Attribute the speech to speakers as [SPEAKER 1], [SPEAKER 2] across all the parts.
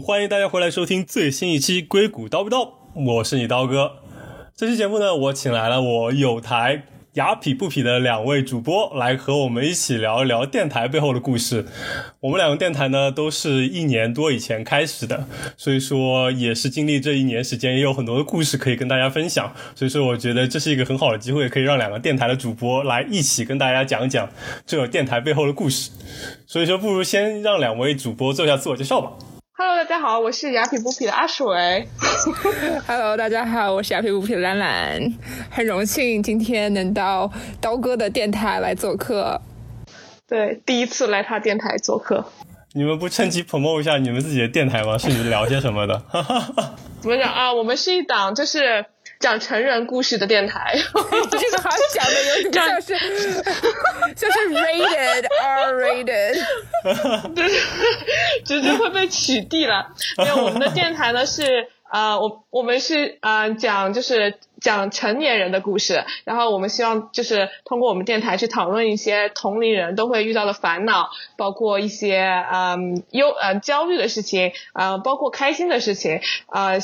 [SPEAKER 1] 欢迎大家回来收听最新一期《硅谷叨不叨》，我是你刀哥。这期节目呢，我请来了我有台雅痞不痞的两位主播来和我们一起聊一聊电台背后的故事。我们两个电台呢，都是一年多以前开始的，所以说也是经历这一年时间，也有很多的故事可以跟大家分享。所以说，我觉得这是一个很好的机会，可以让两个电台的主播来一起跟大家讲讲这电台背后的故事。所以说，不如先让两位主播做一下自我介绍吧。
[SPEAKER 2] Hello，大家好，我是雅痞不痞的阿水。
[SPEAKER 3] Hello，大家好，我是雅痞不痞的兰兰，很荣幸今天能到刀哥的电台来做客。
[SPEAKER 2] 对，第一次来他电台做客。
[SPEAKER 1] 你们不趁机 promote 一下你们自己的电台吗？是你们聊些什么的？
[SPEAKER 2] 怎么讲啊？我们是一档就是讲成人故事的电台。
[SPEAKER 3] 这个好像讲的有点像是像是 rated R rated，
[SPEAKER 2] 直接会被取缔了。没有，我们的电台呢是呃，我我们是呃讲就是讲成年人的故事，然后我们希望就是通过我们电台去讨论一些同龄人都会遇到的烦恼，包括一些嗯忧呃焦虑的事情，呃包括开心的事情，呃，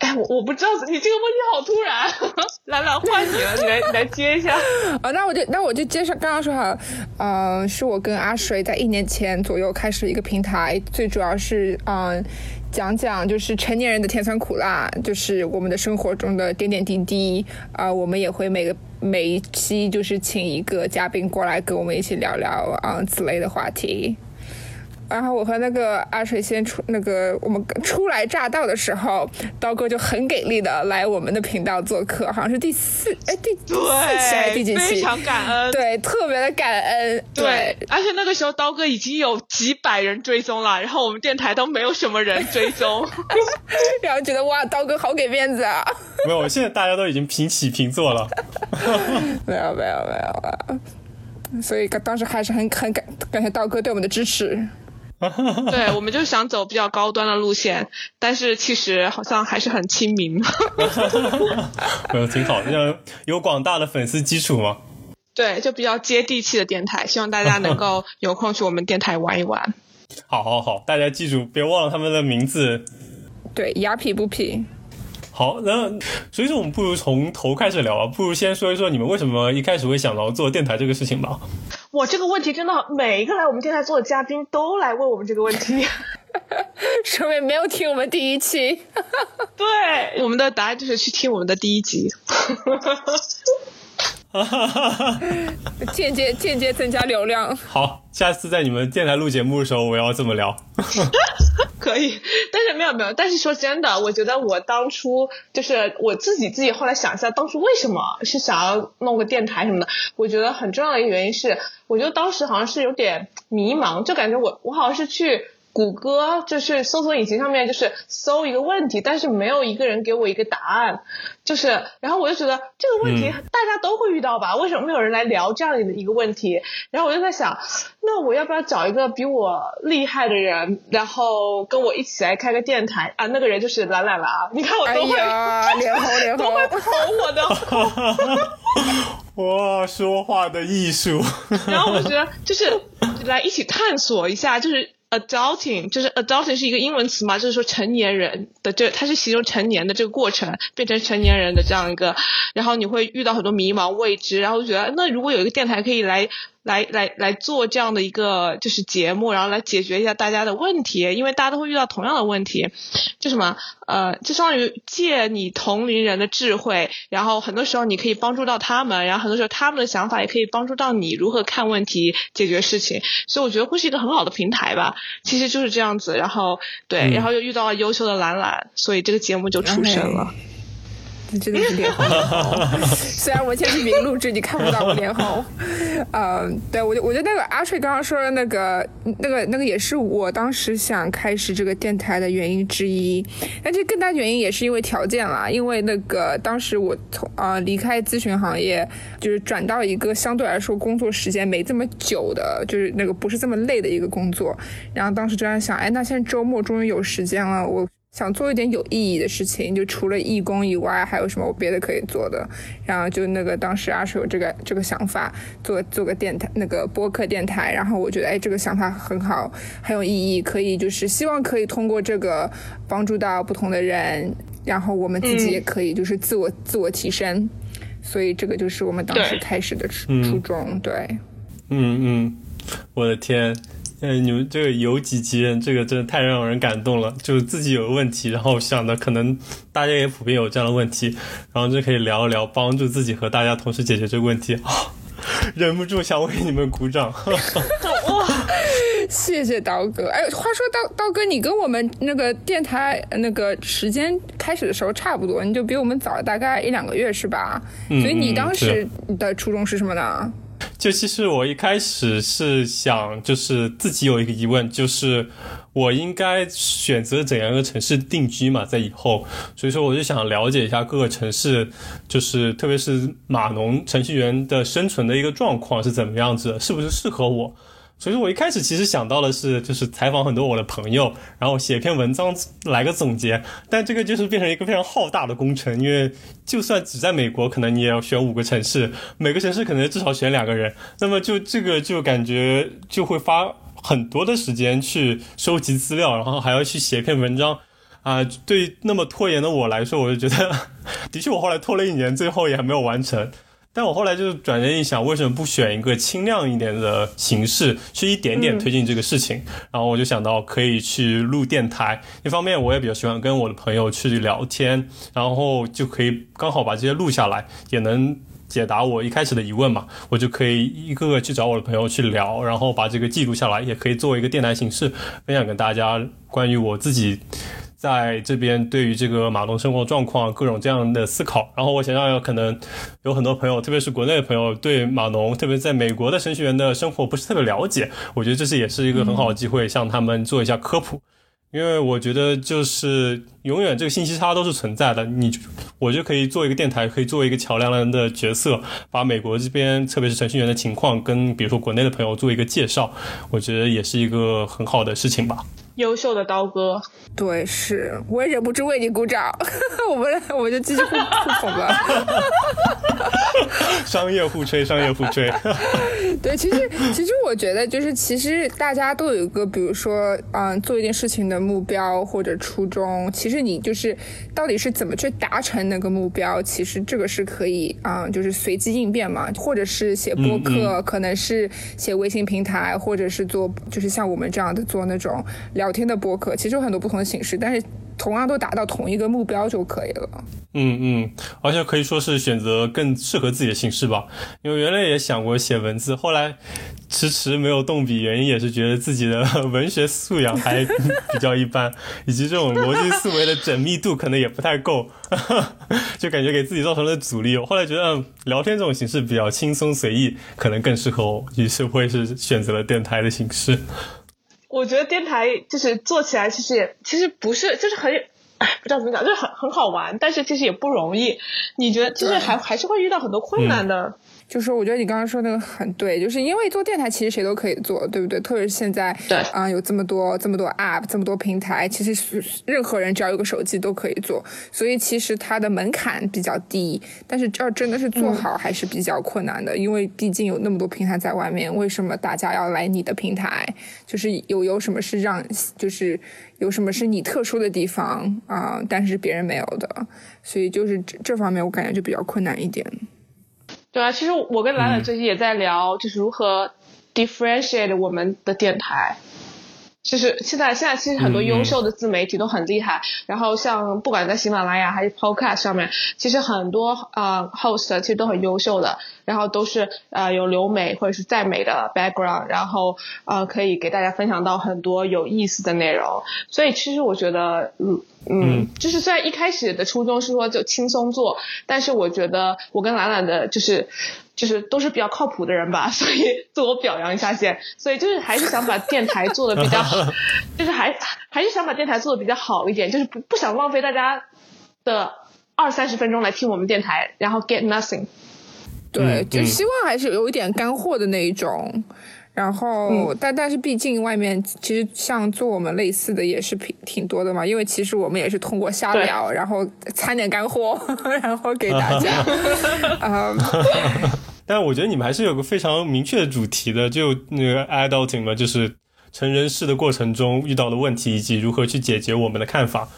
[SPEAKER 2] 哎我我不知道你这个问题好突然，兰兰换你了，你来你来接一下。
[SPEAKER 3] 啊，那我就那我就接上刚刚说好，呃，是我跟阿水在一年前左右开始一个平台，最主要是嗯、讲讲就是成年人的甜酸苦辣，就是我们的生活中的点点滴滴啊、我们也会每个每一期就是请一个嘉宾过来跟我们一起聊聊啊、此类的话题。然后我和那个阿水先出那个我们初来乍到的时候，刀哥就很给力的来我们的频道做客，好像是第四哎第第四期还是第几期？
[SPEAKER 2] 非常感恩。
[SPEAKER 3] 对，特别的感恩。
[SPEAKER 2] 对，而且那个时候刀哥已经有几百人追踪了，然后我们电台都没有什么人追踪。
[SPEAKER 3] 然后觉得哇，刀哥好给面子啊！
[SPEAKER 1] 没有，现在大家都已经平起平坐了。
[SPEAKER 3] 没有没有没有啊！所以当时还是很很感感谢刀哥对我们的支持。
[SPEAKER 2] 对，我们就想走比较高端的路线，但是其实好像还是很亲民。
[SPEAKER 1] 嗯，挺好的，这样有广大的粉丝基础嘛。
[SPEAKER 2] 对，就比较接地气的电台，希望大家能够有空去我们电台玩一玩。
[SPEAKER 1] 好好好，大家记住，别忘了他们的名字。
[SPEAKER 3] 对，雅痞不痞。
[SPEAKER 1] 好，那所以说我们不如从头开始聊啊，不如先说一说你们为什么一开始会想到做电台这个事情吧。
[SPEAKER 2] 哇，这个问题真的每一个来我们电台做的嘉宾都来问我们这个问题。
[SPEAKER 3] 说明没有听我们第一期。
[SPEAKER 2] 对，我们的答案就是去听我们的第一集。
[SPEAKER 3] 间接间接增加流量。
[SPEAKER 1] 好，下次在你们电台录节目的时候，我要这么聊。
[SPEAKER 2] 可以，但是没有没有，但是说真的，我觉得我当初就是我自己自己后来想一下，当初为什么是想要弄个电台什么的？我觉得很重要的一个原因是，我觉得当时好像是有点迷茫，就感觉我我好像是去。谷歌就是搜索引擎上面就是搜一个问题，但是没有一个人给我一个答案，就是然后我就觉得这个问题大家都会遇到吧？为什么没有人来聊这样的一个问题？然后我就在想，那我要不要找一个比我厉害的人，然后跟我一起来开个电台啊？那个人就是兰兰啦，你看我
[SPEAKER 3] 哎
[SPEAKER 2] 都会、
[SPEAKER 3] 呀，脸红脸红。
[SPEAKER 2] 都会捧我的。
[SPEAKER 1] 哇，说话的艺术。
[SPEAKER 2] 然后我觉得就是来一起探索一下，就是 adulting，就是 adulting 是一个英文词嘛，就是说成年人的这，它是形容成年的这个过程，变成成年人的这样一个，然后你会遇到很多迷茫未知，然后就觉得那如果有一个电台可以来。来来来做这样的一个就是节目，然后来解决一下大家的问题，因为大家都会遇到同样的问题，就什么呃，就相当于借你同龄人的智慧，然后很多时候你可以帮助到他们，然后很多时候他们的想法也可以帮助到你如何看问题、解决事情，所以我觉得会是一个很好的平台吧。其实就是这样子，然后对，
[SPEAKER 1] 嗯
[SPEAKER 2] 然后又遇到了优秀的兰兰，所以这个节目就出生了。
[SPEAKER 3] 真的是脸红。虽然我们现在是云录制，你看不到我脸红。嗯，对我就我觉得那个阿水刚刚说的那个那个那个也是我当时想开始这个电台的原因之一。但这更大原因也是因为条件啦，因为那个当时我从呃离开咨询行业，就是转到一个相对来说工作时间没这么久的，就是那个不是这么累的一个工作。然后当时就在想，哎，那现在周末终于有时间了，我。想做一点有意义的事情，就除了义工以外，还有什么我别的可以做的？然后就那个当时阿水有这个这个想法，做做个电台，那个播客电台。然后我觉得，哎，这个想法很好，很有意义，可以就是希望可以通过这个帮助到不同的人，然后我们自己也可以就是自我自我提升。所以这个就是我们当时开始的初初衷。对，
[SPEAKER 1] 嗯嗯，我的天。嗯，你们这个由己及人，这个真的太让人感动了。就是自己有问题，然后想的可能大家也普遍有这样的问题，然后就可以聊一聊，帮助自己和大家同时解决这个问题。忍不住想为你们鼓掌。
[SPEAKER 3] 哇，谢谢刀哥。哎，话说刀刀哥，你跟我们那个电台那个时间开始的时候差不多，你就比我们早大概一两个月是吧？所以你当时的初衷是什么呢？
[SPEAKER 1] 就其实我一开始是想，就是自己有一个疑问，就是我应该选择怎样一个城市定居嘛，在以后，所以说我就想了解一下各个城市，就是特别是码农程序员的生存的一个状况是怎么样子，是不是适合我。所以我一开始其实想到的是，就是采访很多我的朋友，然后写一篇文章来个总结。但这个就是变成一个非常浩大的工程，因为就算只在美国，可能你也要选五个城市，每个城市可能至少选两个人。那么就这个就感觉就会花很多的时间去收集资料，然后还要去写一篇文章啊。对那么拖延的我来说，我就觉得，的确我后来拖了一年，最后也还没有完成。但我后来就转念一想，为什么不选一个轻量一点的形式，去一点点推进这个事情？然后我就想到可以去录电台。一方面我也比较喜欢跟我的朋友去聊天，然后就可以刚好把这些录下来，也能解答我一开始的疑问嘛。我就可以一个个去找我的朋友去聊，然后把这个记录下来，也可以作为一个电台形式分享给大家关于我自己。在这边，对于这个马农生活状况各种这样的思考，然后我想想，可能有很多朋友，特别是国内的朋友，对马农，特别在美国的程序员的生活不是特别了解。我觉得这是也是一个很好的机会，向他们做一下科普。因为我觉得就是永远这个信息差都是存在的，你我就可以做一个电台，可以做一个桥梁人的角色，把美国这边特别是程序员的情况跟比如说国内的朋友做一个介绍，我觉得也是一个很好的事情吧。
[SPEAKER 2] 优秀的刀哥，
[SPEAKER 3] 对，是我也忍不住为你鼓掌。我们我们就继续互互捧吧。
[SPEAKER 1] 商业互吹，商业互吹。
[SPEAKER 3] 对，其实其实我觉得就是其实大家都有一个，比如说嗯，做一件事情的目标或者初衷。其实你就是到底是怎么去达成那个目标，其实这个是可以啊，就是随机应变嘛，或者是写播客，可能是写微信平台，或者是做就是像我们这样的做那种聊聊天的播客，其实有很多不同的形式，但是同样都达到同一个目标就可以了。
[SPEAKER 1] 嗯嗯，而且可以说是选择更适合自己的形式吧。因为原来也想过写文字，后来迟迟没有动笔，原因也是觉得自己的文学素养还比较一般，以及这种逻辑思维的缜密度可能也不太够，就感觉给自己造成了阻力。我后来觉得聊天这种形式比较轻松随意，可能更适合我，于是会是选择了电台的形式。
[SPEAKER 2] 我觉得电台就是做起来，其实也其实不是，就是很，不知道怎么讲，就是很很好玩，但是其实也不容易。你觉得，就是还还是会遇到很多困难的。
[SPEAKER 3] 就是我觉得你刚刚说那个很对，就是因为做电台其实谁都可以做，对不对？特别是现在，
[SPEAKER 2] 对
[SPEAKER 3] 啊，有这么多这么多 app，这么多平台，其实是任何人只要有个手机都可以做，所以其实它的门槛比较低。但是要真的是做好还是比较困难的，因为毕竟有那么多平台在外面，为什么大家要来你的平台？就是有有什么是让，就是有什么是你特殊的地方啊？但是别人没有的，所以就是这这方面我感觉就比较困难一点。
[SPEAKER 2] 对啊，其实我跟兰兰最近也在聊，就是如何 differentiate 我们的电台。就是现在，现在其实很多优秀的自媒体都很厉害。然后像不管在喜马拉雅还是 Podcast 上面，其实很多啊 host 其实都很优秀的，然后都是呃有留美或者是在美的 background，然后呃可以给大家分享到很多有意思的内容。所以其实我觉得，嗯嗯，就是虽然一开始的初衷是说就轻松做，但是我觉得我跟懒懒的就是。就是都是比较靠谱的人吧，所以自我表扬一下先。所以就是还是想把电台做的比较好，就是还还是想把电台做的比较好一点，就是不不想浪费大家的二三十分钟来听我们电台，然后 get nothing。
[SPEAKER 3] 对，就希望还是有一点干货的那一种。然后，但但是毕竟外面其实像做我们类似的也是挺挺多的嘛，因为其实我们也是通过瞎聊，然后掺点干货，然后给大家。啊，
[SPEAKER 1] 但我觉得你们还是有个非常明确的主题的，就那个 adulting 嘛，就是成人式的过程中遇到的问题以及如何去解决我们的看法。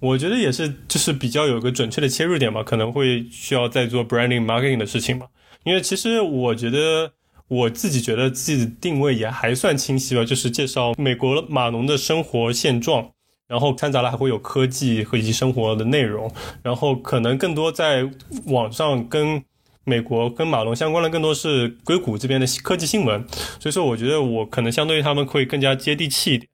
[SPEAKER 1] 我觉得也是，就是比较有个准确的切入点嘛，可能会需要再做 branding marketing 的事情嘛。因为其实我觉得我自己觉得自己的定位也还算清晰吧，就是介绍美国码农的生活现状，然后掺杂了还会有科技和以及生活的内容，然后可能更多在网上跟美国跟码农相关的更多是硅谷这边的科技新闻，所以说我觉得我可能相对于他们会更加接地气一点。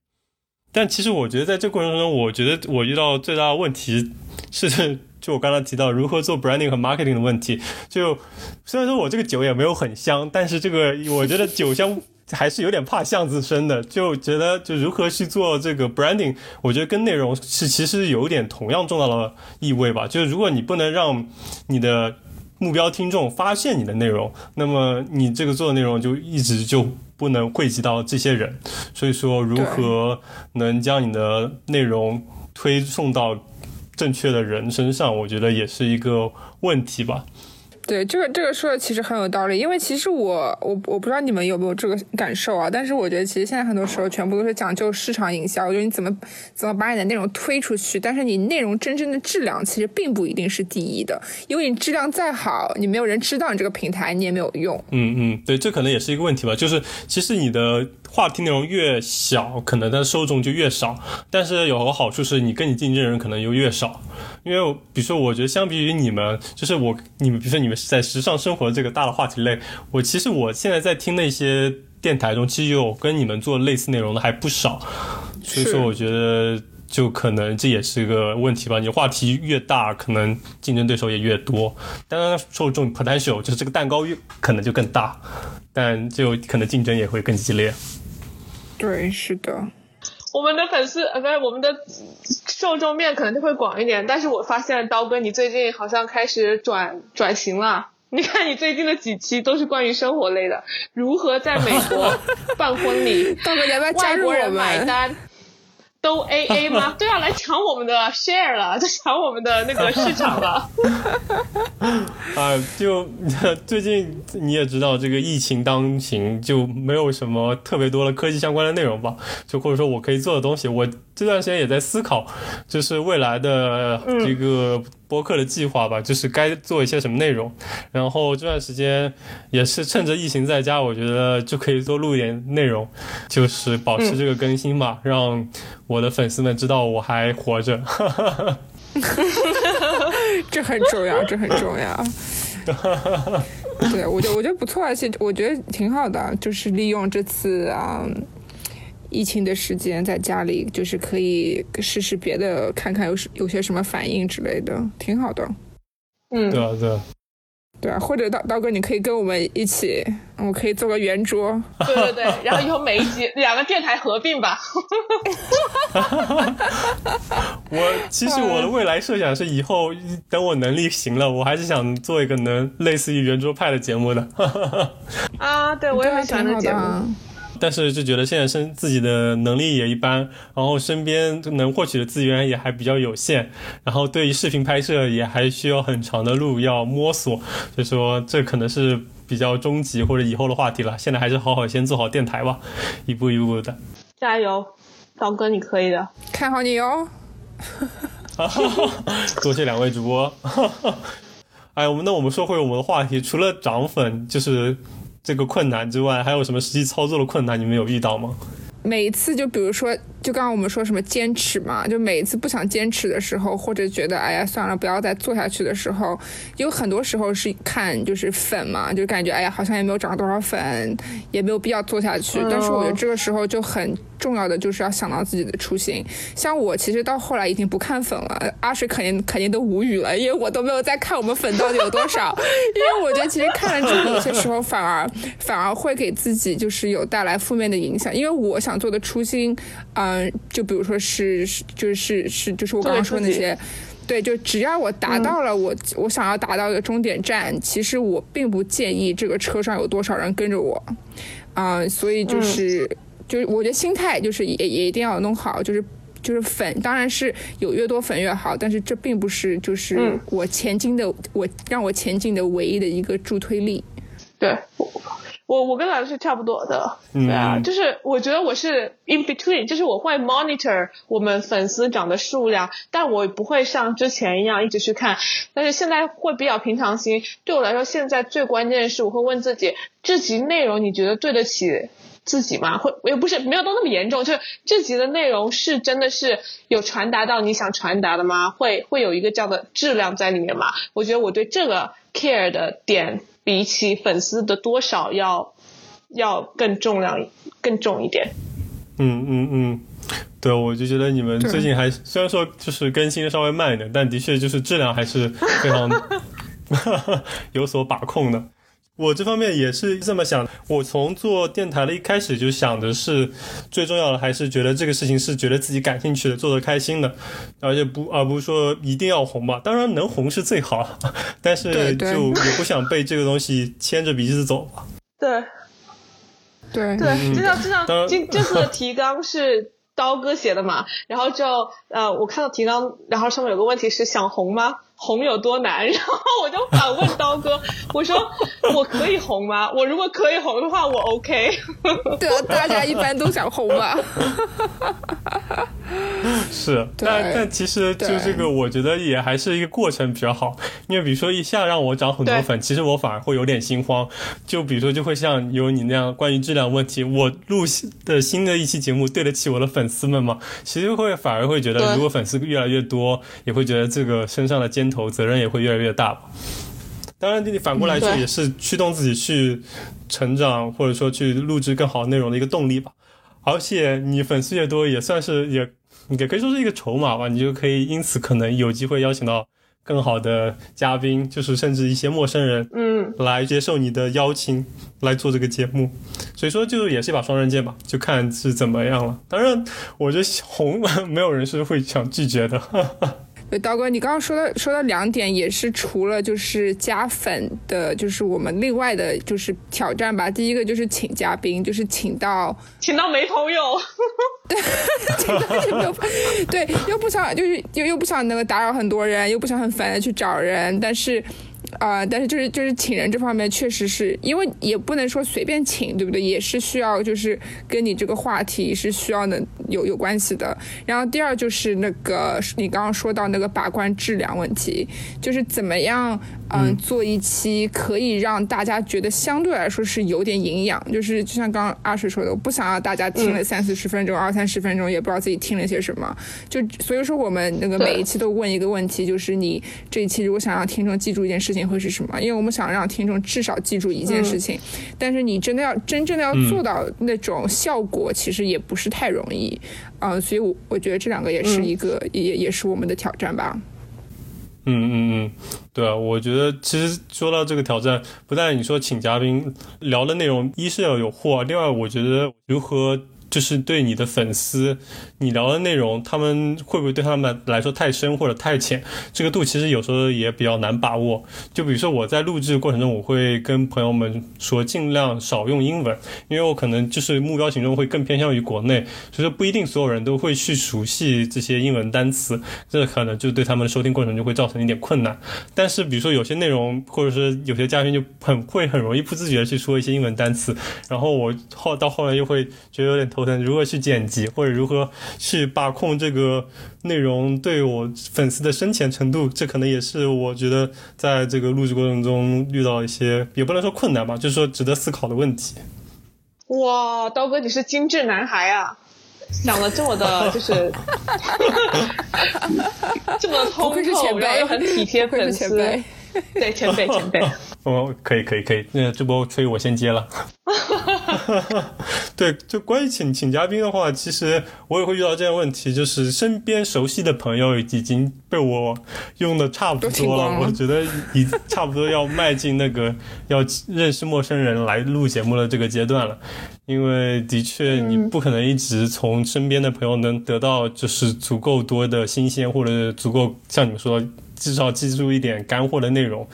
[SPEAKER 1] 但其实我觉得，在这过程中，我觉得我遇到最大的问题是，就我刚刚提到如何做 branding 和 marketing 的问题。就虽然说我这个酒也没有很香，但是这个我觉得酒香还是有点怕巷子深的。就觉得就如何去做这个 branding，我觉得跟内容是其实有点同样重要的意味吧。就是如果你不能让你的目标听众发现你的内容，那么你这个做的内容就一直就。不能汇集到这些人，所以说如何能将你的内容推送到正确的人身上，我觉得也是一个问题吧。
[SPEAKER 3] 对，这个这个说的其实很有道理，因为其实我我我不知道你们有没有这个感受啊，但是我觉得其实现在很多时候全部都是讲究市场营销，我觉得你怎么怎么把你的内容推出去，但是你内容真正的质量其实并不一定是第一的，因为你质量再好，你没有人知道你这个平台，你也没有用。
[SPEAKER 1] 嗯嗯，对，这可能也是一个问题吧，就是其实你的。话题内容越小，可能它的受众就越少。但是有个好处是，你跟你竞争人可能又越少。因为比如说，我觉得相比于你们，就是我你们，比如说你们是在时尚生活这个大的话题类，我其实我现在在听那些电台中，其实有跟你们做类似内容的还不少。所以说，我觉得就可能这也是一个问题吧。你话题越大，可能竞争对手也越多。当然，受众 potential 就是这个蛋糕越可能就更大，但就可能竞争也会更激烈。
[SPEAKER 3] 对，是的，
[SPEAKER 2] 我们的粉丝呃，不是我们的受众面可能就会广一点。但是我发现刀哥，你最近好像开始转转型了。你看你最近的几期都是关于生活类的，如何在美国办婚礼，
[SPEAKER 3] 刀哥要不要加入
[SPEAKER 2] 我们？都 A A 吗？对啊，来抢我们的 share 了，就抢我们的那个市场了。
[SPEAKER 1] 啊，就最近你也知道，这个疫情当行，就没有什么特别多的科技相关的内容吧？就或者说我可以做的东西，我这段时间也在思考，就是未来的这个。播客的计划吧，就是该做一些什么内容。然后这段时间也是趁着疫情在家，我觉得就可以多录一点内容，就是保持这个更新吧，让我的粉丝们知道我还活着。
[SPEAKER 3] 这很重要，这很重要。对，我觉得我觉得不错，而且我觉得挺好的，就是利用这次啊。疫情的时间在家里，就是可以试试别的，看看有有些什么反应之类的，挺好的。
[SPEAKER 2] 嗯，
[SPEAKER 1] 对啊，对啊，
[SPEAKER 3] 对啊，或者刀刀哥，你可以跟我们一起，我可以做个圆桌。
[SPEAKER 2] 对对对，然后以后每一集两个电台合并吧。
[SPEAKER 1] 我其实我的未来设想是，以后等我能力行了，我还是想做一个能类似于圆桌派的节目的。
[SPEAKER 2] 啊，对，我也很喜欢这节目。
[SPEAKER 1] 但是就觉得现在身自己的能力也一般，然后身边能获取的资源也还比较有限，然后对于视频拍摄也还需要很长的路要摸索，所以说这可能是比较终极或者以后的话题了。现在还是好好先做好电台吧，一步一步的。
[SPEAKER 2] 加油，刀哥，你可以的，
[SPEAKER 3] 看好你哦。
[SPEAKER 1] 多谢两位主播。哎，我们那我们说回我们的话题，除了涨粉，就是。这个困难之外，还有什么实际操作的困难？你们有遇到吗？
[SPEAKER 3] 每一次，就比如说，就刚刚我们说什么坚持嘛，就每一次不想坚持的时候，或者觉得哎呀算了，不要再做下去的时候，有很多时候是看就是粉嘛，就感觉哎呀好像也没有涨多少粉，也没有必要做下去。但是我觉得这个时候就很。重要的就是要想到自己的初心。像我其实到后来已经不看粉了，阿水肯定肯定都无语了，因为我都没有再看我们粉到底有多少。因为我觉得其实看了之后，有些时候反而反而会给自己就是有带来负面的影响。因为我想做的初心，嗯，就比如说是就是是就是我刚刚说那些，对，就只要我达到了我我想要达到的终点站，其实我并不介意这个车上有多少人跟着我。啊、所以就是、就是我觉得心态就是也也一定要弄好，就是。就是粉，当然是有越多粉越好，但是这并不是就是
[SPEAKER 2] 嗯
[SPEAKER 3] 我前进的，我让我前进的唯一的一个助推力。
[SPEAKER 2] 对，我我我跟老师是差不多的，
[SPEAKER 1] 嗯
[SPEAKER 2] 对啊，就是我觉得我是 in between，就是我会 monitor 我们粉丝涨的数量，但我不会像之前一样一直去看，但是现在会比较平常心。对我来说，现在最关键的是我会问自己，这集内容你觉得对得起？自己吗？会也不是没有到那么严重，就是这集的内容是真的是有传达到你想传达的吗？会会有一个这样的质量在里面吗？我觉得我对这个 care 的点比起粉丝的多少要要更重量更重一点。
[SPEAKER 1] 嗯嗯嗯，对，我就觉得你们最近还虽然说就是更新的稍微慢一点，但的确就是质量还是非常 有所把控的。我这方面也是这么想，我从做电台的一开始就想的是，最重要的还是觉得这个事情是觉得自己感兴趣的，做得开心的，而且不而不是说一定要红吧。当然能红是最好，但是就也不想被这个东西牵着鼻子走吧。
[SPEAKER 2] 对
[SPEAKER 3] 对
[SPEAKER 2] 对，就像就像
[SPEAKER 1] 当然
[SPEAKER 2] 今这次的提纲是刀哥写的嘛，然后就呃我看到提纲，然后上面有个问题是想红吗？红有多难？然后我就反问刀哥，我说我可以红吗？我如果可以红的话，我 OK。
[SPEAKER 3] 对啊，大家一般都想红吧？
[SPEAKER 1] 是，但但其实就这个，我觉得也还是一个过程比较好。因为比如说一下让我涨很多粉，其实我反而会有点心慌。就比如说，就会像有你那样关于质量问题，我录的新的一期节目对得起我的粉丝们吗？其实会反而会觉得，如果粉丝越来越多，也会觉得这个身上的肩头责任也会越来越大吧。当然，你反过来说，
[SPEAKER 2] 嗯对
[SPEAKER 1] 也是驱动自己去成长，或者说去录制更好内容的一个动力吧。而且你粉丝越多，也算是也也可以说是一个筹码吧，你就可以因此可能有机会邀请到更好的嘉宾，就是甚至一些陌生人
[SPEAKER 2] 嗯，
[SPEAKER 1] 来接受你的邀请来做这个节目。所以说，就也是一把双刃剑吧，就看是怎么样了。当然，我觉得红 没有人是会想拒绝的。
[SPEAKER 3] 对，刀哥，你刚刚说到说到两点也是除了就是加粉的，就是我们另外的就是挑战吧。第一个就是请嘉宾，就是请到
[SPEAKER 2] 请到没朋友。
[SPEAKER 3] 请到就没有对，又不想就是又又不想那个打扰很多人，又不想很烦的去找人，但是。呃，但是就是就是请人这方面，确实是因为也不能说随便请，对不对？也是需要就是跟你这个话题是需要能有有关系的。然后第二就是那个你刚刚说到那个把关质量问题，就是怎么样嗯做一期可以让大家觉得相对来说是有点营养，就是就像刚刚阿水说的，我不想要大家听了三四十分钟、二三十分钟，也不知道自己听了些什么。就所以说我们那个每一期都问一个问题，就是你这一期如果想让听众记住一件事情会是什么？因为我们想让听众至少记住一件事情，但是你真的要真正的要做到那种效果，其实也不是太容易。嗯、所以我我觉得这两个也是一个、也也是我们的挑战吧。
[SPEAKER 1] 嗯嗯嗯，对啊，我觉得其实说到这个挑战，不但你说请嘉宾聊的内容，一是要有货，另外我觉得如何就是对你的粉丝，你聊的内容，他们会不会对他们来说太深或者太浅？这个度其实有时候也比较难把握。就比如说我在录制过程中，我会跟朋友们说尽量少用英文，因为我可能就是目标群众会更偏向于国内，所以说不一定所有人都会去熟悉这些英文单词，这可能就对他们的收听过程就会造成一点困难。但是比如说有些内容，或者是有些嘉宾就很会很容易不自觉的去说一些英文单词，然后我后到后来又会觉得有点头疼，如何去剪辑或者如何去把控这个内容对我粉丝的深浅程度，这可能也是我觉得在这个录制过程中遇到一些也不能说困难吧，就是说值得思考的问题。
[SPEAKER 2] 哇，刀哥你是精致男孩啊！想的这么的，就是 这么的通透，然后，又很体贴粉丝。对，前辈 前辈。
[SPEAKER 1] 哦，可以可以可以，那这波吹我先接了。对，就关于请请嘉宾的话，其实我也会遇到这样的问题，就是身边熟悉的朋友已经被我用的差不多了，
[SPEAKER 3] 了
[SPEAKER 1] 我觉得已差不多要迈进那个要认识陌生人来录节目的这个阶段了。因为的确，你不可能一直从身边的朋友能得到就是足够多的新鲜，或者足够像你们说至少记住一点干货的内容，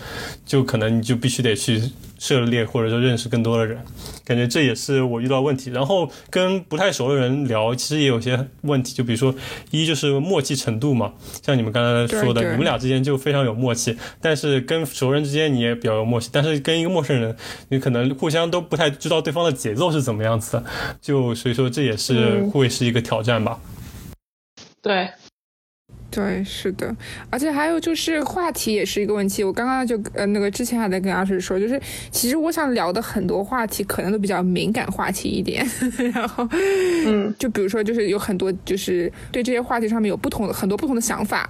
[SPEAKER 1] 就可能你就必须得去涉猎或者说认识更多的人，感觉这也是我遇到问题。然后跟不太熟的人聊，其实也有些问题，就比如说一就是默契程度嘛，像你们刚才说的，你们俩之间就非常有默契，但是跟熟人之间你也比较有默契，但是跟一个陌生人，你可能互相都不太知道对方的节奏是怎么样子的，就所以说这也是
[SPEAKER 2] 嗯
[SPEAKER 1] 会是一个挑战吧。
[SPEAKER 2] 对，
[SPEAKER 3] 对，是的，而且还有就是话题也是一个问题。我刚刚就呃那个之前还在跟阿水说，就是其实我想聊的很多话题可能都比较敏感话题一点，然后
[SPEAKER 2] 嗯，
[SPEAKER 3] 就比如说就是有很多就是对这些话题上面有不同的很多不同的想法，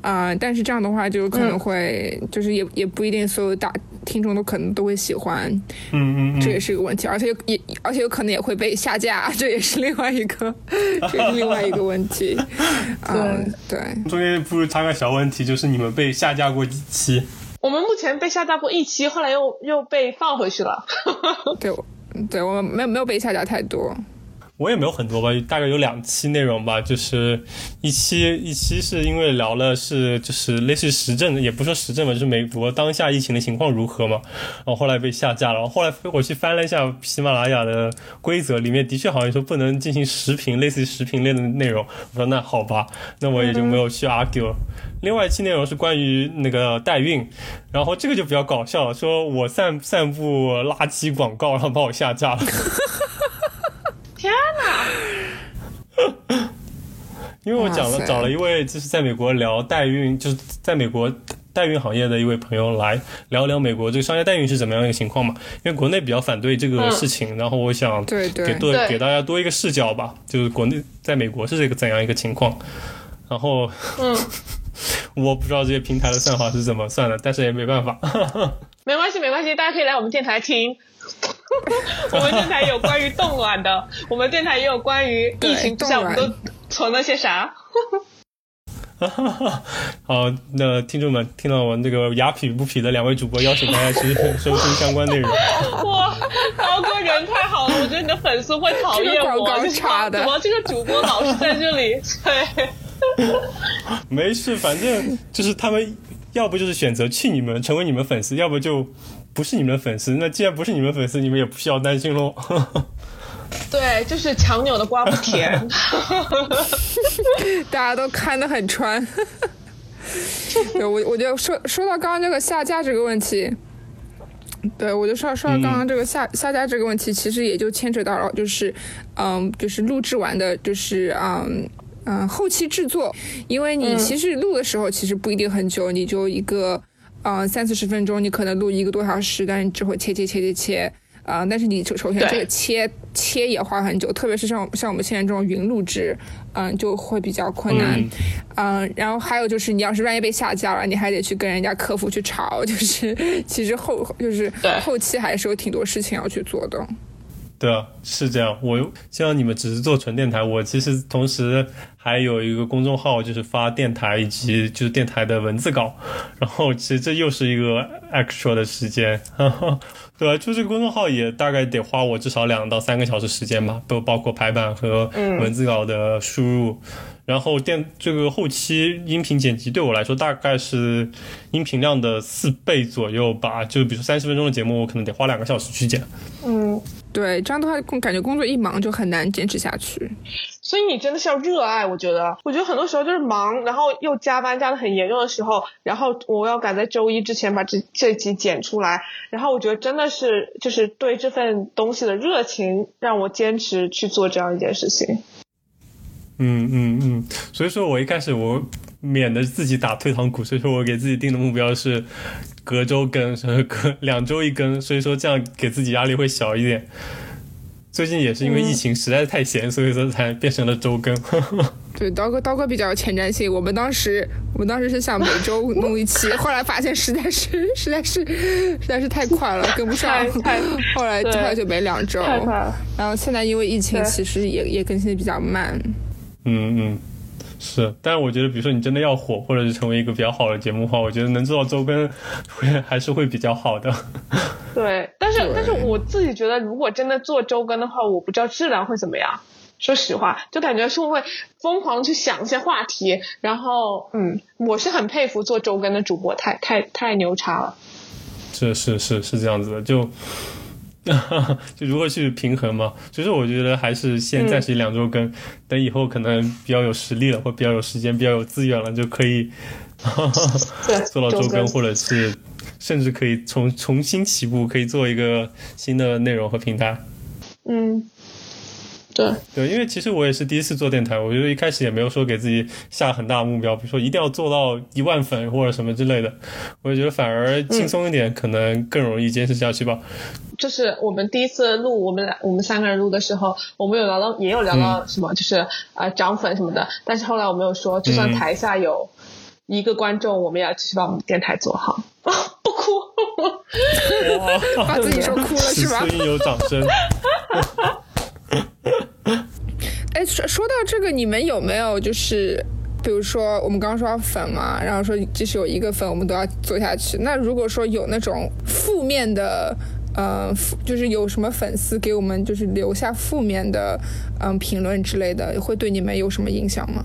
[SPEAKER 3] 啊、但是这样的话就可能会、就是也也不一定所有大听众都可能都会喜欢，
[SPEAKER 1] 嗯嗯嗯，
[SPEAKER 3] 这也是一个问题，而且有也而且有可能也会被下架，这也是另外一个 这也是另外一个问题。嗯，对。
[SPEAKER 1] 中间不如插个小问题，就是你们被下架过几期？
[SPEAKER 2] 我们目前被下架过一期，后来又又被放回去了。
[SPEAKER 3] 对，我对我们没有没有被下架太多。
[SPEAKER 1] 我也没有很多吧，大概有两期内容吧，就是一期一期是因为聊了是就是类似于时政，也不说时政吧，就是美国当下疫情的情况如何嘛，然后后来被下架了，后后来我去翻了一下喜马拉雅的规则，里面的确好像说不能进行时评，类似于时评类的内容，我说那好吧，那我也就没有去 argue 了。另外一期内容是关于那个代孕，然后这个就比较搞笑，说我散散布垃圾广告，然后把我下架了。因为我讲了找了一位就是在美国聊代孕，就是在美国代孕行业的一位朋友来聊聊美国这个商业代孕是怎么样一个情况嘛。因为国内比较反对这个事情，然后我想给多
[SPEAKER 2] 对
[SPEAKER 1] 给大家多一个视角吧，就是国内在美国是这个怎样一个情况。然后
[SPEAKER 2] 嗯，
[SPEAKER 1] 我不知道这些平台的算法是怎么算的，但是也没办法。
[SPEAKER 2] 没关系，没关系，大家可以来我们电台听。我们电台有关于冻卵的，我们电台也有关于疫情之下我们
[SPEAKER 3] 冻卵
[SPEAKER 2] 都存了些啥。
[SPEAKER 1] 好，那听众们听到我这个雅痞不痞的两位主播邀请大家去 收听相关内容。
[SPEAKER 2] 哇，刀哥人太好了，我觉得你的粉丝会讨厌我，
[SPEAKER 3] 这个广告
[SPEAKER 2] 就是
[SPEAKER 3] 插的
[SPEAKER 2] 怎么这个主播老是在这里？对，
[SPEAKER 1] 没事，反正就是他们要不就是选择去你们成为你们粉丝，要不就不是你们的粉丝。那既然不是你们粉丝，你们也不需要担心喽。
[SPEAKER 2] 对，就是强扭的瓜不甜。
[SPEAKER 3] 大家都看得很穿。对我，我就说说到刚刚这个下架这个问题，对我就说说到刚刚这个下、下架这个问题，其实也就牵扯到了，就是嗯，就是录制完的，就是嗯。嗯，后期制作，因为你其实录的时候其实不一定很久，你就一个，嗯，三四十分钟，你可能录一个多小时，但是你只会切切切切切，啊、但是你首首先这个切切也花很久，特别是像像我们现在这种云录制，嗯，就会比较困难，
[SPEAKER 1] 嗯。
[SPEAKER 3] 嗯，然后还有就是你要是万一被下架了，你还得去跟人家客服去吵，就是其实后就是后期还是有挺多事情要去做的。
[SPEAKER 1] 对啊，是这样。我像你们只是做纯电台，我其实同时还有一个公众号，就是发电台以及就是电台的文字稿。然后其实这又是一个 extra 的时间，对吧、就这个公众号也大概得花我至少两到三个小时时间吧，不包括排版和文字稿的输入。然后电这个后期音频剪辑对我来说大概是音频量的四倍左右吧，就比如说三十分钟的节目，我可能得花两个小时去剪。
[SPEAKER 2] 嗯，
[SPEAKER 3] 对，这样的话工感觉工作一忙就很难坚持下去。
[SPEAKER 2] 所以你真的是要热爱，我觉得，我觉得很多时候就是忙，然后又加班加的很严重的时候，然后我要赶在周一之前把这这集剪出来，然后我觉得真的是就是对这份东西的热情让我坚持去做这样一件事情。
[SPEAKER 1] 嗯嗯嗯，所以说我一开始我免得自己打退堂鼓，所以说我给自己定的目标是隔周更，是隔两周一更，所以说这样给自己压力会小一点。最近也是因为疫情实在是太闲，所以说才变成了周更。
[SPEAKER 3] 对，刀哥刀哥比较有前瞻性。我们当时我们当时是想每周弄一期，后来发现实在是实在是实在是太快了，跟不上。后来后
[SPEAKER 2] 对
[SPEAKER 3] 来就没两周。
[SPEAKER 2] 太快了，
[SPEAKER 3] 然后现在因为疫情，其实也也更新的比较慢。
[SPEAKER 1] 嗯嗯，是，但是我觉得，比如说你真的要火，或者是成为一个比较好的节目的话，我觉得能做到周更会还是会比较好的。
[SPEAKER 2] 对，但是但是我自己觉得，如果真的做周更的话，我不知道质量会怎么样。说实话，就感觉是会疯狂去想一些话题，然后嗯，我是很佩服做周更的主播，太太太牛叉了。
[SPEAKER 1] 是是是是这样子的，就 就如何去平衡嘛？所以说我觉得还是先暂时两周更，等以后可能比较有实力了，或比较有时间、比较有资源了，就可以 做到周更，或者是甚至可以重重新起步，可以做一个新的内容和平台。
[SPEAKER 2] 嗯。对
[SPEAKER 1] 对，因为其实我也是第一次做电台，我觉得一开始也没有说给自己下很大目标，比如说一定要做到一万粉或者什么之类的。我觉得反而轻松一点，可能更容易坚持下去吧。
[SPEAKER 2] 就是我们第一次录我们俩我们三个人录的时候，我们有聊到也有聊到什么，就是呃涨粉什么的。但是后来我们有说，就算台下有一个观众，我们也要继续把我们电台做好。不哭，
[SPEAKER 3] 把自己说哭了是吧？
[SPEAKER 1] 应有掌声。
[SPEAKER 3] 哎，说说到这个，你们有没有就是，比如说我们刚刚说到粉嘛，然后说即使有一个粉，我们都要做下去。那如果说有那种负面的，呃，就是有什么粉丝给我们就是留下负面的，嗯，评论之类的，会对你们有什么影响吗？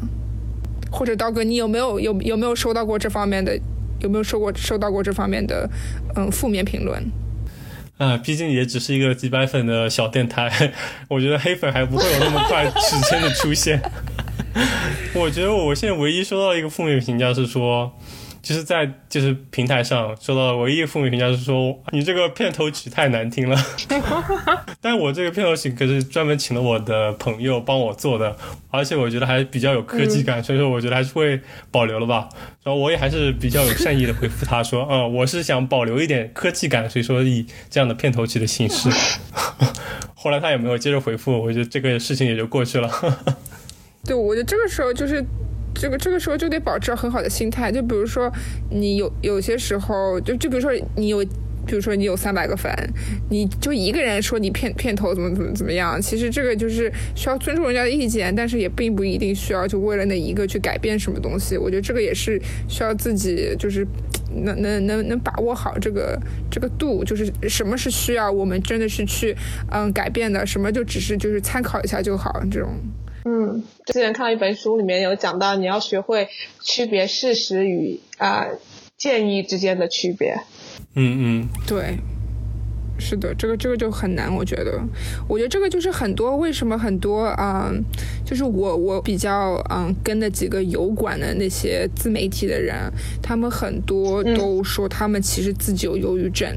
[SPEAKER 3] 或者刀哥，你有没有有有没有收到过这方面的？有没有收过收到过这方面的，嗯，负面评论？
[SPEAKER 1] 啊，毕竟也只是一个几百粉的小电台，我觉得黑粉还不会有那么快 时间的出现。我觉得我现在唯一收到一个负面评价是说。就是在就是平台上收到的唯一负面评价是说你这个片头曲太难听了，但我这个片头曲可是专门请了我的朋友帮我做的，而且我觉得还比较有科技感，所以说我觉得还是会保留了吧。然后我也还是比较有善意的回复他说，嗯，我是想保留一点科技感，所以说以这样的片头曲的形式。后来他也没有接着回复，我觉得这个事情也就过去了。
[SPEAKER 3] 对，我觉得这个时候就是。这个这个时候就得保持很好的心态，就比如说你有有些时候，就就比如说你有，比如说你有三百个粉，你就一个人说你片片头怎么怎么怎么样，其实这个就是需要尊重人家的意见，但是也并不一定需要就为了那一个去改变什么东西。我觉得这个也是需要自己就是能能能能把握好这个这个度，就是什么是需要我们真的是去嗯改变的，什么就只是就是参考一下就好这种。
[SPEAKER 2] 嗯，之前看到一本书，里面有讲到你要学会区别事实与啊建议之间的区别。
[SPEAKER 1] 嗯嗯，
[SPEAKER 3] 对，是的，这个这个就很难，我觉得，我觉得这个就是很多为什么很多啊，就是我我比较嗯跟的几个油管的那些自媒体的人，他们很多都说他们其实自己有忧郁症。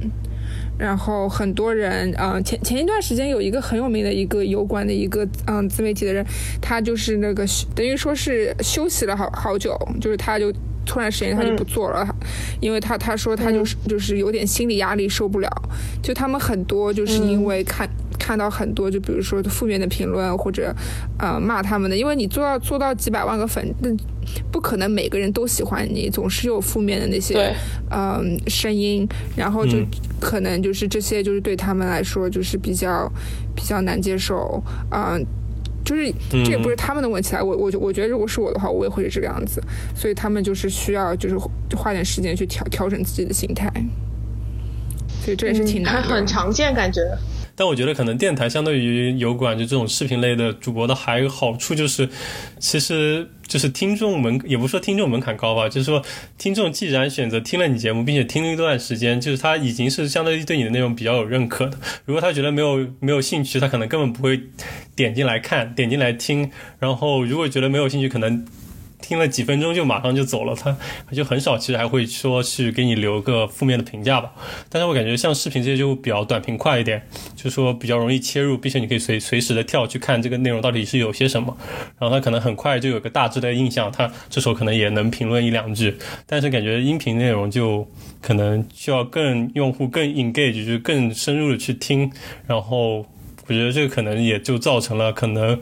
[SPEAKER 3] 然后很多人，嗯，前前一段时间有一个很有名的一个油管的一个嗯自媒体的人，他就是那个等于说是休息了好好久，就是他就突然时间他就不做了，因为他他说他就是就是有点心理压力受不了，就他们很多就是因为看。看到很多，就比如说负面的评论或者，呃，骂他们的，因为你做到做到几百万个粉，那不可能每个人都喜欢你，总是有负面的那些，嗯，声音，然后就可能就是这些，就是对他们来说就是比较比较难接受，嗯，就是这也不是他们的问题啊，我我我觉得如果是我的话，我也会是这个样子，所以他们就是需要就是花点时间去调调整自己的心态，所以这也是挺难，
[SPEAKER 2] 很常见感觉。
[SPEAKER 1] 但我觉得可能电台相对于油管就这种视频类的主播的还有好处就是，其实就是听众门也不说听众门槛高吧，就是说听众既然选择听了你节目，并且听了一段时间，就是他已经是相对于对你的内容比较有认可的。如果他觉得没有没有兴趣，他可能根本不会点进来看，点进来听。然后如果觉得没有兴趣，可能。听了几分钟就马上就走了，他就很少，其实还会说去给你留个负面的评价吧。但是我感觉像视频这些就比较短平快一点，就说比较容易切入，并且你可以随随时的跳去看这个内容到底是有些什么。然后他可能很快就有个大致的印象，他这时候可能也能评论一两句。但是感觉音频内容就可能需要更用户更 engage，就是更深入的去听。然后我觉得这个可能也就造成了可能。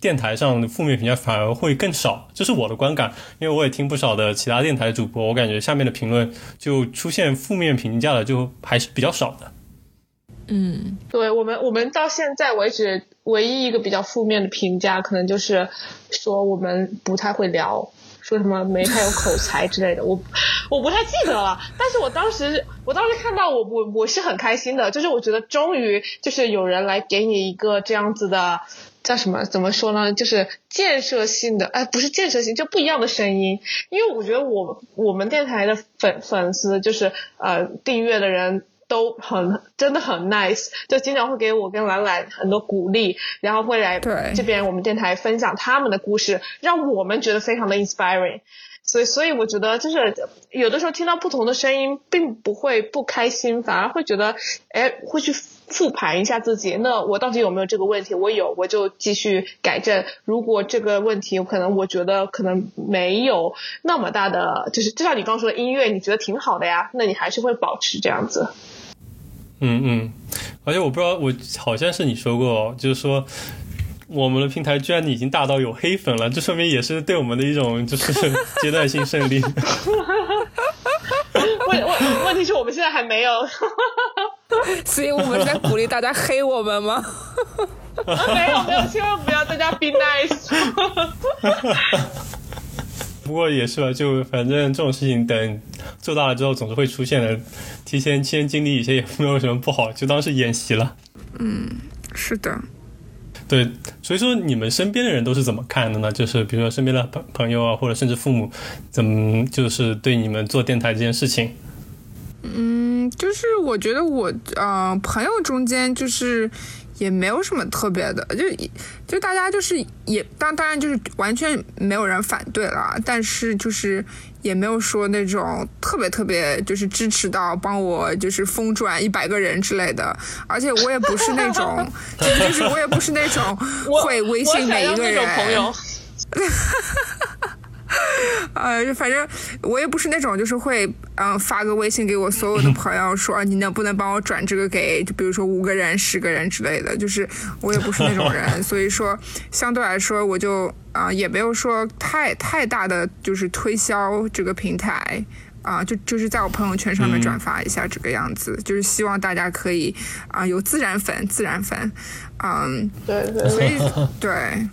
[SPEAKER 1] 电台上的负面评价反而会更少，这是我的观感。因为我也听不少的其他电台主播，我感觉下面的评论就出现负面评价的就还是比较少的。
[SPEAKER 3] 嗯，
[SPEAKER 2] 对我们，我们到现在为止唯一一个比较负面的评价，可能就是说我们不太会聊说什么没太有口才之类的，我我不太记得了。但是我当时我当时看到我我我是很开心的，就是我觉得终于就是有人来给你一个这样子的。叫什么？怎么说呢？就是建设性的，哎，不是建设性，就不一样的声音。因为我觉得我我们电台的粉粉丝，就是呃订阅的人都很真的很 nice，就经常会给我跟兰兰很多鼓励，然后会来这边我们电台分享他们的故事，让我们觉得非常的 inspiring。所以，所以我觉得就是有的时候听到不同的声音，并不会不开心，反而会觉得，哎，会去。复盘一下自己，那我到底有没有这个问题？我有，我就继续改正。如果这个问题可能，我觉得可能没有那么大的，就是就像你刚说的音乐，你觉得挺好的呀，那你还是会保持这样子。
[SPEAKER 1] 嗯嗯，而且我不知道，我好像是你说过，就是说我们的平台居然已经大到有黑粉了，这说明也是对我们的一种就是阶段性胜利。
[SPEAKER 2] 问问 问题是我们现在还没有。
[SPEAKER 3] 所以我们在鼓励大家黑我们吗？
[SPEAKER 2] 没有没有，千万不要大家 be nice。
[SPEAKER 1] 不过也是吧，就反正这种事情等做大了之后总是会出现的，提前先经历一些也没有什么不好，就当是演习了。
[SPEAKER 3] 嗯，是的。
[SPEAKER 1] 对，所以说你们身边的人都是怎么看的呢？就是比如说身边的朋朋友啊，或者甚至父母，怎么就是对你们做电台这件事情？
[SPEAKER 3] 嗯，就是我觉得我呃朋友中间就是也没有什么特别的，就就大家就是也当当然就是完全没有人反对了，但是就是也没有说那种特别特别就是支持到帮我就是疯转一百个人之类的，而且我也不是那种 就是我也不是那种会微信每一个人。呃，反正我也不是那种，就是会嗯发个微信给我所有的朋友说，你能不能帮我转这个给，就比如说五个人、十个人之类的，就是我也不是那种人，所以说相对来说，我就啊也没有说太太大的就是推销这个平台啊，就就是在我朋友圈上面转发一下这个样子，就是希望大家可以啊有自然粉，自然粉，
[SPEAKER 2] 嗯，对对，
[SPEAKER 3] 所以 对。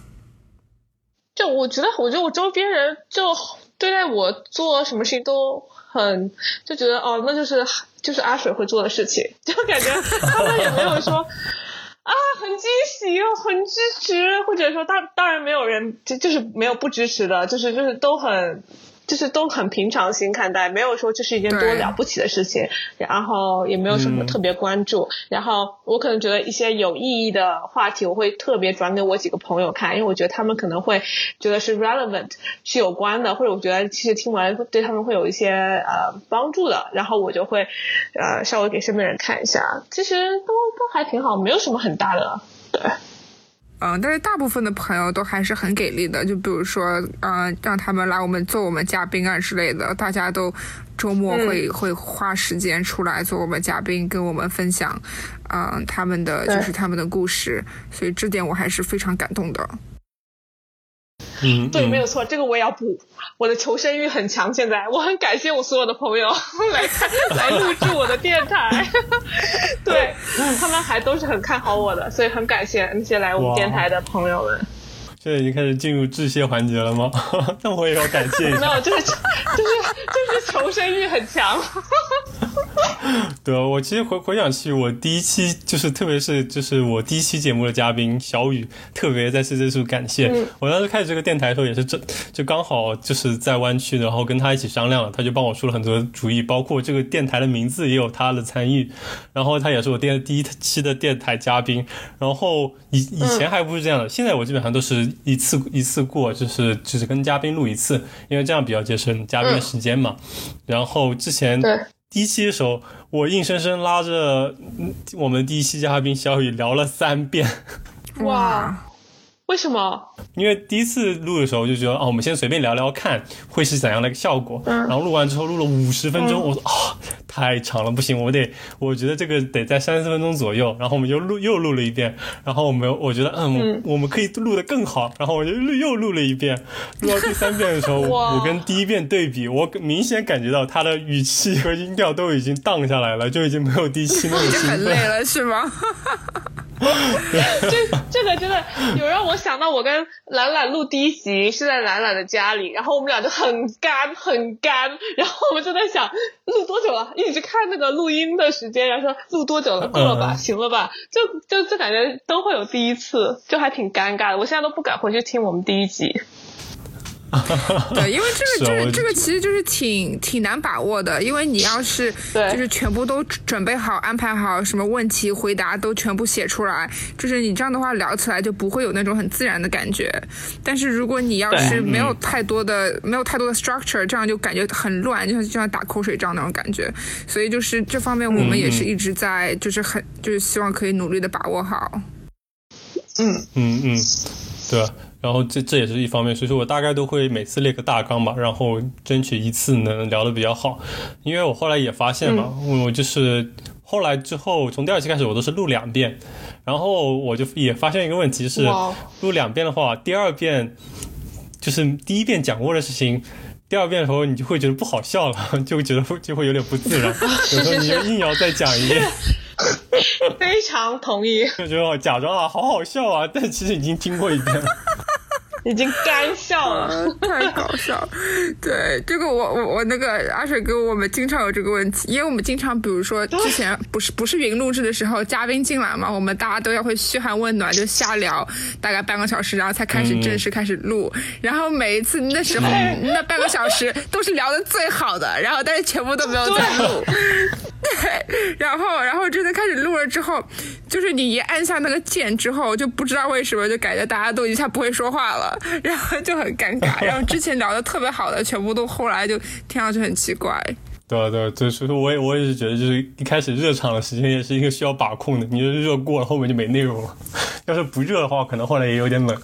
[SPEAKER 2] 就我觉得，我觉得我周边人就对待我做什么事情都很就觉得哦，那就是就是阿水会做的事情，就感觉他们也没有说啊很惊喜又很支持，或者说当当然没有人就就是没有不支持的，就是就是都很。就是都很平常心看待，没有说这是一件多了不起的事情，然后也没有什么特别关注。然后我可能觉得一些有意义的话题，我会特别转给我几个朋友看，因为我觉得他们可能会觉得是 relevant 是有关的，或者我觉得其实听完对他们会有一些呃帮助的，然后我就会呃稍微给身边人看一下。其实都都还挺好，没有什么很大的对。
[SPEAKER 3] 嗯，但是大部分的朋友都还是很给力的，就比如说，嗯，让他们来我们做我们嘉宾啊之类的，大家都周末会会花时间出来做我们嘉宾，跟我们分享，嗯，他们的就是他们的故事，所以这点我还是非常感动的。
[SPEAKER 1] 嗯，
[SPEAKER 2] 对，没有错，这个我也要补。我的求生欲很强，现在我很感谢我所有的朋友 来看 来录制我的电台，对他们还都是很看好我的，所以很感谢那些来我们电台的朋友们。
[SPEAKER 1] 现在已经开始进入致谢环节了吗？那我也要感谢一下。
[SPEAKER 2] 没有，就是就是就是求生欲很强。
[SPEAKER 1] 对啊，我其实回回想起我第一期，就是特别是就是我第一期节目的嘉宾小雨，特别在此这处感谢。我当时开始这个电台的时候，也是这就刚好就是在湾区，然后跟他一起商量了，他就帮我出了很多主意，包括这个电台的名字也有他的参与。然后他也是我电第一期的电台嘉宾。然后以以前还不是这样的，现在我基本上都是。一次一次过，就是就是跟嘉宾录一次，因为这样比较节省嘉宾的时间嘛。然后之前第一期的时候，我硬生生拉着我们第一期嘉宾小雨聊了三遍。
[SPEAKER 2] 哇！为什么？
[SPEAKER 1] 因为第一次录的时候就觉得哦，我们先随便聊聊看会是怎样的一个效果。然后录完之后录了五十分钟，我说啊，太长了，不行，我得，我觉得这个得在三十分钟左右。然后我们就录又录了一遍，然后我们我觉得嗯，我们可以录的更好。然后我就录又录了一遍，录到第三遍的时候，我跟第一遍对比，我明显感觉到他的语气和音调都已经荡下来了，就已经没有第一期那么兴奋。
[SPEAKER 3] 很累了是吗？
[SPEAKER 2] 这这个真的有让我想到，我跟懒懒录第一集是在懒懒的家里，然后我们俩就很干很干，然后我们就在想录多久了，一直看那个录音的时间，然后说录多久了，够了吧，
[SPEAKER 1] 嗯
[SPEAKER 2] 行了吧，就就就感觉都会有第一次，就还挺尴尬的。我现在都不敢回去听我们第一集。
[SPEAKER 3] 对，因为这个这个这个其实就是挺挺难把握的，因为你要是就是全部都准备好、安排好，什么问题回答都全部写出来，就是你这样的话聊起来就不会有那种很自然的感觉。但是如果你要是没有太多的没有太多的 structure，这样就感觉很乱，就像就像打口水仗那种感觉。所以就是这方面我们也是一直在就是很就是希望可以努力的把握好。
[SPEAKER 2] 嗯，
[SPEAKER 1] 嗯嗯，对吧？然后这这也是一方面，所以说我大概都会每次列个大纲吧，然后争取一次能聊得比较好。因为我后来也发现嘛，我就是后来之后从第二期开始我都是录两遍，然后我就也发现一个问题是，录两遍的话，第二遍就是第一遍讲过的事情。第二遍的时候，你就会觉得不好笑了，就会觉得会就会有点不自然。有时候你就硬要再讲一遍，
[SPEAKER 2] 非常同意，
[SPEAKER 1] 就觉得假装啊好好笑啊，但其实已经听过一遍了。
[SPEAKER 2] 已经干笑了。
[SPEAKER 3] 呃，太搞笑。对，这个我我我那个阿水哥，我们经常有这个问题，因为我们经常比如说之前不是不是云录制的时候，嘉宾进来嘛，我们大家都要会嘘寒问暖，就瞎聊大概半个小时，然后才开始正式开始录。然后每一次那时候那半个小时都是聊的最好的，然后但是全部都没有在录。对，然后然后真的开始录了之后，就是你一按下那个键之后，就不知道为什么就感觉大家都一下不会说话了，然后就很尴尬。然后之前聊的特别好的，全部都后来就听上去很奇怪。
[SPEAKER 1] 对啊，对啊，对，所以说我也我也是觉得，就是一开始热场的时间也是一个需要把控的，你就热过了，后面就没内容了。要是不热的话，可能后来也有点冷。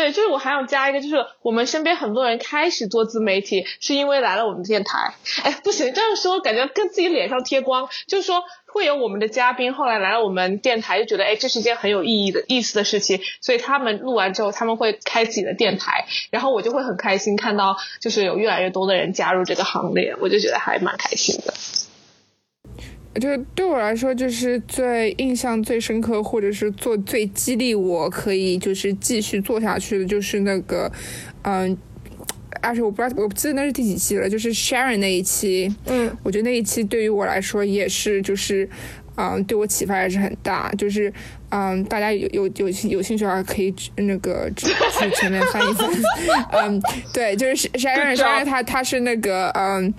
[SPEAKER 2] 对，就是我还想加一个，就是我们身边很多人开始做自媒体，是因为来了我们电台。哎，不行，这样说感觉跟自己脸上贴光。就是说，会有我们的嘉宾后来来了我们电台，就觉得哎，这是一件很有意义的意思的事情，所以他们录完之后，他们会开自己的电台，然后我就会很开心看到，就是有越来越多的人加入这个行列，我就觉得还蛮开心的。
[SPEAKER 3] 就是对我来说，就是最印象最深刻，或者是做最激励我可以就是继续做下去的，就是那个，嗯。而且我不知道，我不记得那是第几期了，就是 Sharon 那一期，
[SPEAKER 2] 嗯，
[SPEAKER 3] 我觉得那一期对于我来说也是，就是，嗯，对我启发也是很大，就是，嗯，大家有有有有兴趣的话，可以那个去前面翻一翻，嗯，对，就是 Sharon
[SPEAKER 2] Good job
[SPEAKER 3] Sharon 他他是那个，嗯。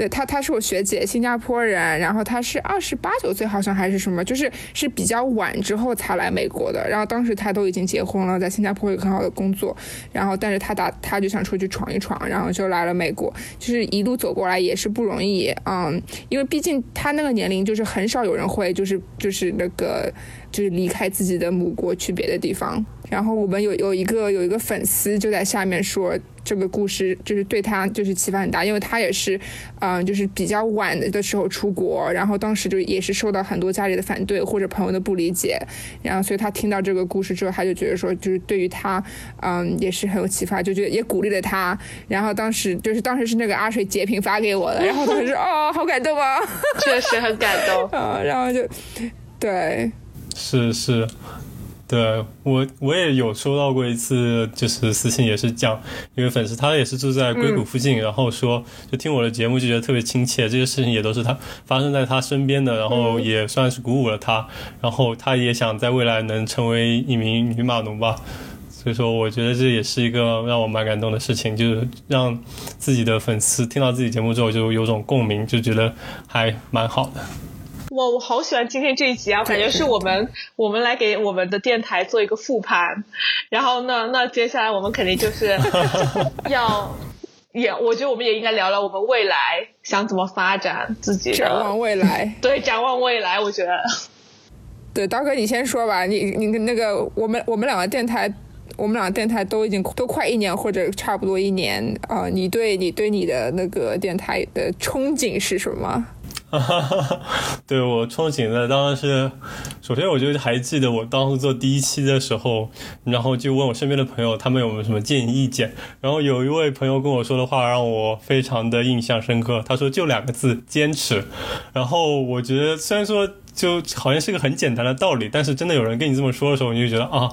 [SPEAKER 3] 对她，她是我学姐，新加坡人，然后她是二十八九岁，好像还是什么，就是是比较晚之后才来美国的。然后当时她都已经结婚了，在新加坡有很好的工作，然后但是她打她就想出去闯一闯，然后就来了美国，就是一路走过来也是不容易，嗯，因为毕竟她那个年龄，就是很少有人会就是就是那个就是离开自己的母国去别的地方。然后我们有有一个有一个粉丝就在下面说，这个故事就是对他就是启发很大，因为他也是，嗯、就是比较晚的时候出国，然后当时就也是受到很多家里的反对或者朋友的不理解，然后所以他听到这个故事之后，他就觉得说，就是对于他，嗯，也是很有启发，就觉得也鼓励了他。然后当时就是当时是那个阿水截屏发给我的，然后他说 哦，好感动啊，
[SPEAKER 2] 确实很感动。
[SPEAKER 3] 啊，然后就对，
[SPEAKER 1] 是是，对我我也有收到过一次，就是私信也是讲一位粉丝，他也是住在硅谷附近，然后说就听我的节目就觉得特别亲切，这些事情也都是他发生在他身边的，然后也算是鼓舞了他，然后他也想在未来能成为一名女码农吧。所以说，我觉得这也是一个让我蛮感动的事情，就是让自己的粉丝听到自己节目之后就有种共鸣，就觉得还蛮好的。
[SPEAKER 2] 哇，我好喜欢今天这一集啊！我感觉是我们我们来给我们的电台做一个复盘，然后呢，那接下来我们肯定就是 要也，我觉得我们也应该聊聊我们未来想怎么发展自己
[SPEAKER 3] 展，望未来。
[SPEAKER 2] 对，展望未来，我觉得
[SPEAKER 3] 对，刀哥你先说吧，你你那个我们我们两个电台。我们两个电台都已经都快一年或者差不多一年啊、呃你对你对你的那个电台的憧憬是什么？
[SPEAKER 1] 哈哈哈对我憧憬的当然是，首先我就还记得我当时做第一期的时候，然后就问我身边的朋友，他们有没有什么建议意见。然后有一位朋友跟我说的话让我非常的印象深刻，他说就两个字：坚持。然后我觉得虽然说就好像是个很简单的道理，但是真的有人跟你这么说的时候，你就觉得啊，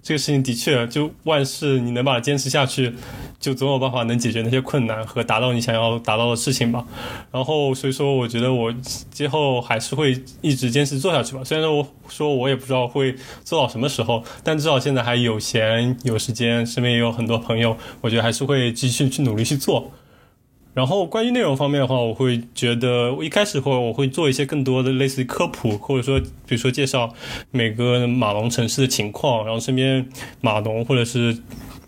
[SPEAKER 1] 这个事情的确就万事你能把它坚持下去，就总有办法能解决那些困难和达到你想要达到的事情吧。然后所以说，我觉得我今后还是会一直坚持做下去吧。虽然说我说我也不知道会做到什么时候，但至少现在还有闲有时间，身边也有很多朋友，我觉得还是会继续去努力去做。然后关于内容方面的话，我会觉得我一开始会我会做一些更多的类似于科普，或者说比如说介绍每个马龙城市的情况，然后身边马龙或者是。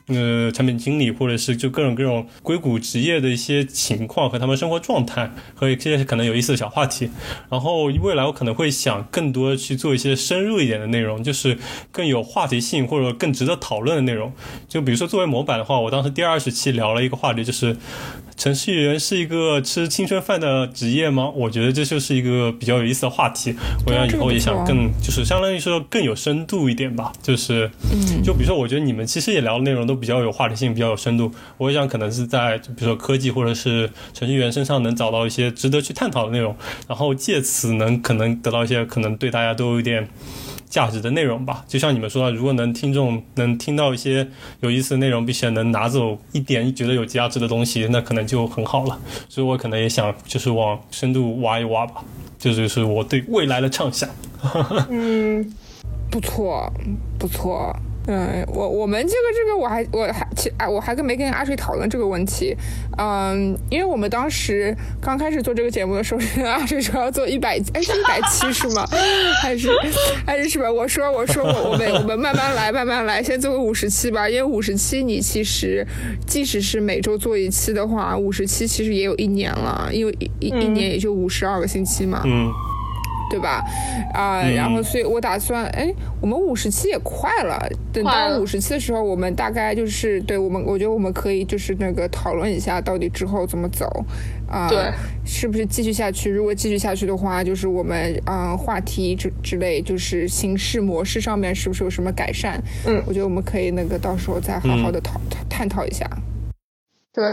[SPEAKER 1] 呃，产品经理或者是就各种各种硅谷职业的一些情况和他们生活状态和一些可能有意思的小话题。然后未来我可能会想更多去做一些深入一点的内容，就是更有话题性或者更值得讨论的内容。就比如说作为模板的话，我当时第二十期聊了一个话题，就是程序员是一个吃青春饭的职业吗？我觉得这就是一个比较有意思的话题。我想以后也想更就是相当于说更有深度一点吧。就是，就比如说我觉得你们其实也聊的内容都。比较有话题性，比较有深度。我也想可能是在比如说科技或者是程序员身上能找到一些值得去探讨的内容，然后借此能可能得到一些可能对大家都有点价值的内容吧。就像你们说的，如果能听众能听到一些有意思的内容，并且能拿走一点觉得有价值的东西，那可能就很好了。所以我可能也想就是往深度挖一挖吧。这就是我对未来的畅想。
[SPEAKER 3] 嗯，不错，不错。嗯，我我们这个这个我还我还其啊我还跟没跟阿水讨论这个问题，嗯，因为我们当时刚开始做这个节目的时候，阿水说要做一百哎是一百七是吗？还是还是什么？我说我说我我们我们慢慢来慢慢来，先做个五十期吧，因为五十期你其实即使是每周做一期的话，五十期其实也有一年了，因为一一年也就五十二个星期嘛。
[SPEAKER 1] 嗯。
[SPEAKER 3] 对吧？啊，然后所以我打算，哎，我们五十期也快了。等到五十期的时候，我们大概就是对我们，我觉得我们可以就是那个讨论一下，到底之后怎么走啊？
[SPEAKER 2] 对，
[SPEAKER 3] 是不是继续下去？如果继续下去的话，就是我们嗯话题之之类，就是形式模式上面是不是有什么改善？
[SPEAKER 2] 嗯，
[SPEAKER 3] 我觉得我们可以那个到时候再好好的讨探讨一下。
[SPEAKER 2] 对，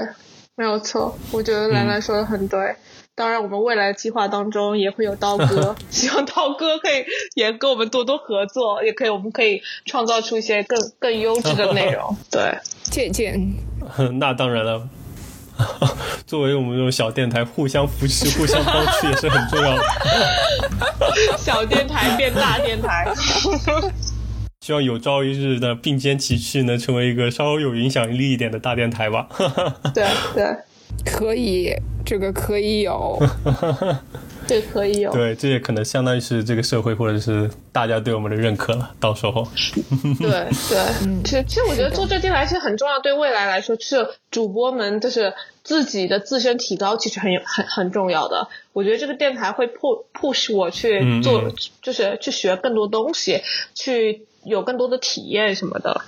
[SPEAKER 2] 没有错，我觉得兰兰说的很对。当然，我们未来计划当中也会有刀哥，希望刀哥可以也跟我们多多合作，也可以，我们可以创造出一些更更优质的内容。对，
[SPEAKER 3] 借鉴。
[SPEAKER 1] 那当然了，作为我们这种小电台，互相扶持、互相帮助也是很重要的。
[SPEAKER 2] 小电台变大电台，
[SPEAKER 1] 希望有朝一日的并肩齐驱，能成为一个稍微有影响力一点的大电台吧。
[SPEAKER 2] 对对。
[SPEAKER 3] 可以，这个可以有，
[SPEAKER 2] 对可以有。
[SPEAKER 1] 对，这也可能相当于是这个社会或者是大家对我们的认可了。到时候，
[SPEAKER 2] 对对，其实其实我觉得做这电台其实很重要，对未来来说，是主播们就是自己的自身提高，其实很有很很重要的。我觉得这个电台会 push push 我去做，就是去学更多东西，去有更多的体验什么的。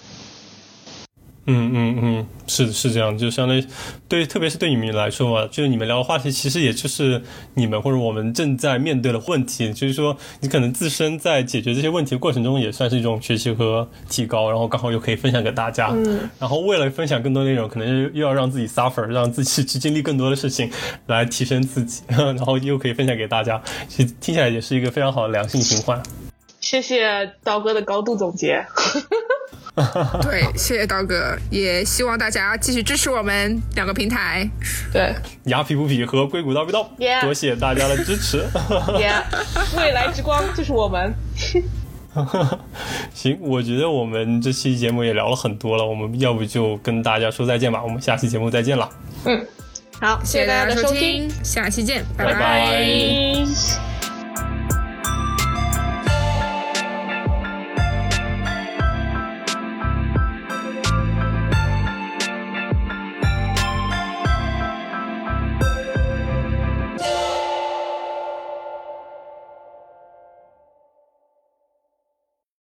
[SPEAKER 1] 嗯嗯嗯，是是这样，就相当于对，特别是对你们来说嘛，就是你们聊的话题，其实也就是你们或者我们正在面对的问题，就是说你可能自身在解决这些问题的过程中，也算是一种学习和提高，然后刚好又可以分享给大家。
[SPEAKER 2] 嗯。
[SPEAKER 1] 然后为了分享更多内容，可能又又要让自己 suffer，让自己去经历更多的事情来提升自己，然后又可以分享给大家，其实听起来也是一个非常好的良性循环。
[SPEAKER 2] 谢谢刀哥的高度总结。
[SPEAKER 3] 对，谢谢刀哥，也希望大家继续支持我们两个平台。
[SPEAKER 2] 对，
[SPEAKER 1] 牙皮不皮和硅谷刀不刀，多谢大家的支持。
[SPEAKER 2] 未来之光就是我们。
[SPEAKER 1] 行，我觉得我们这期节目也聊了很多了，我们要不就跟大家说再见吧，我们下期节目再见了。
[SPEAKER 2] 嗯，好，谢谢大家的收听，
[SPEAKER 3] 下期见，
[SPEAKER 1] 拜
[SPEAKER 2] 拜。